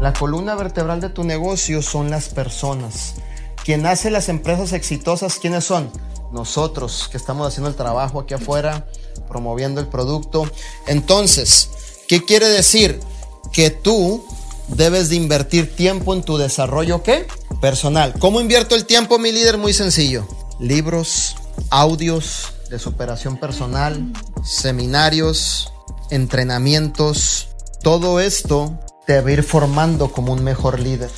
La columna vertebral de tu negocio son las personas. Quien hace las empresas exitosas, ¿quiénes son? Nosotros, que estamos haciendo el trabajo aquí afuera, promoviendo el producto. Entonces, ¿qué quiere decir? Que tú debes de invertir tiempo en tu desarrollo, ¿qué? Personal. ¿Cómo invierto el tiempo, mi líder? Muy sencillo. Libros, audios de superación personal, seminarios, entrenamientos. Todo esto te va a ir formando como un mejor líder.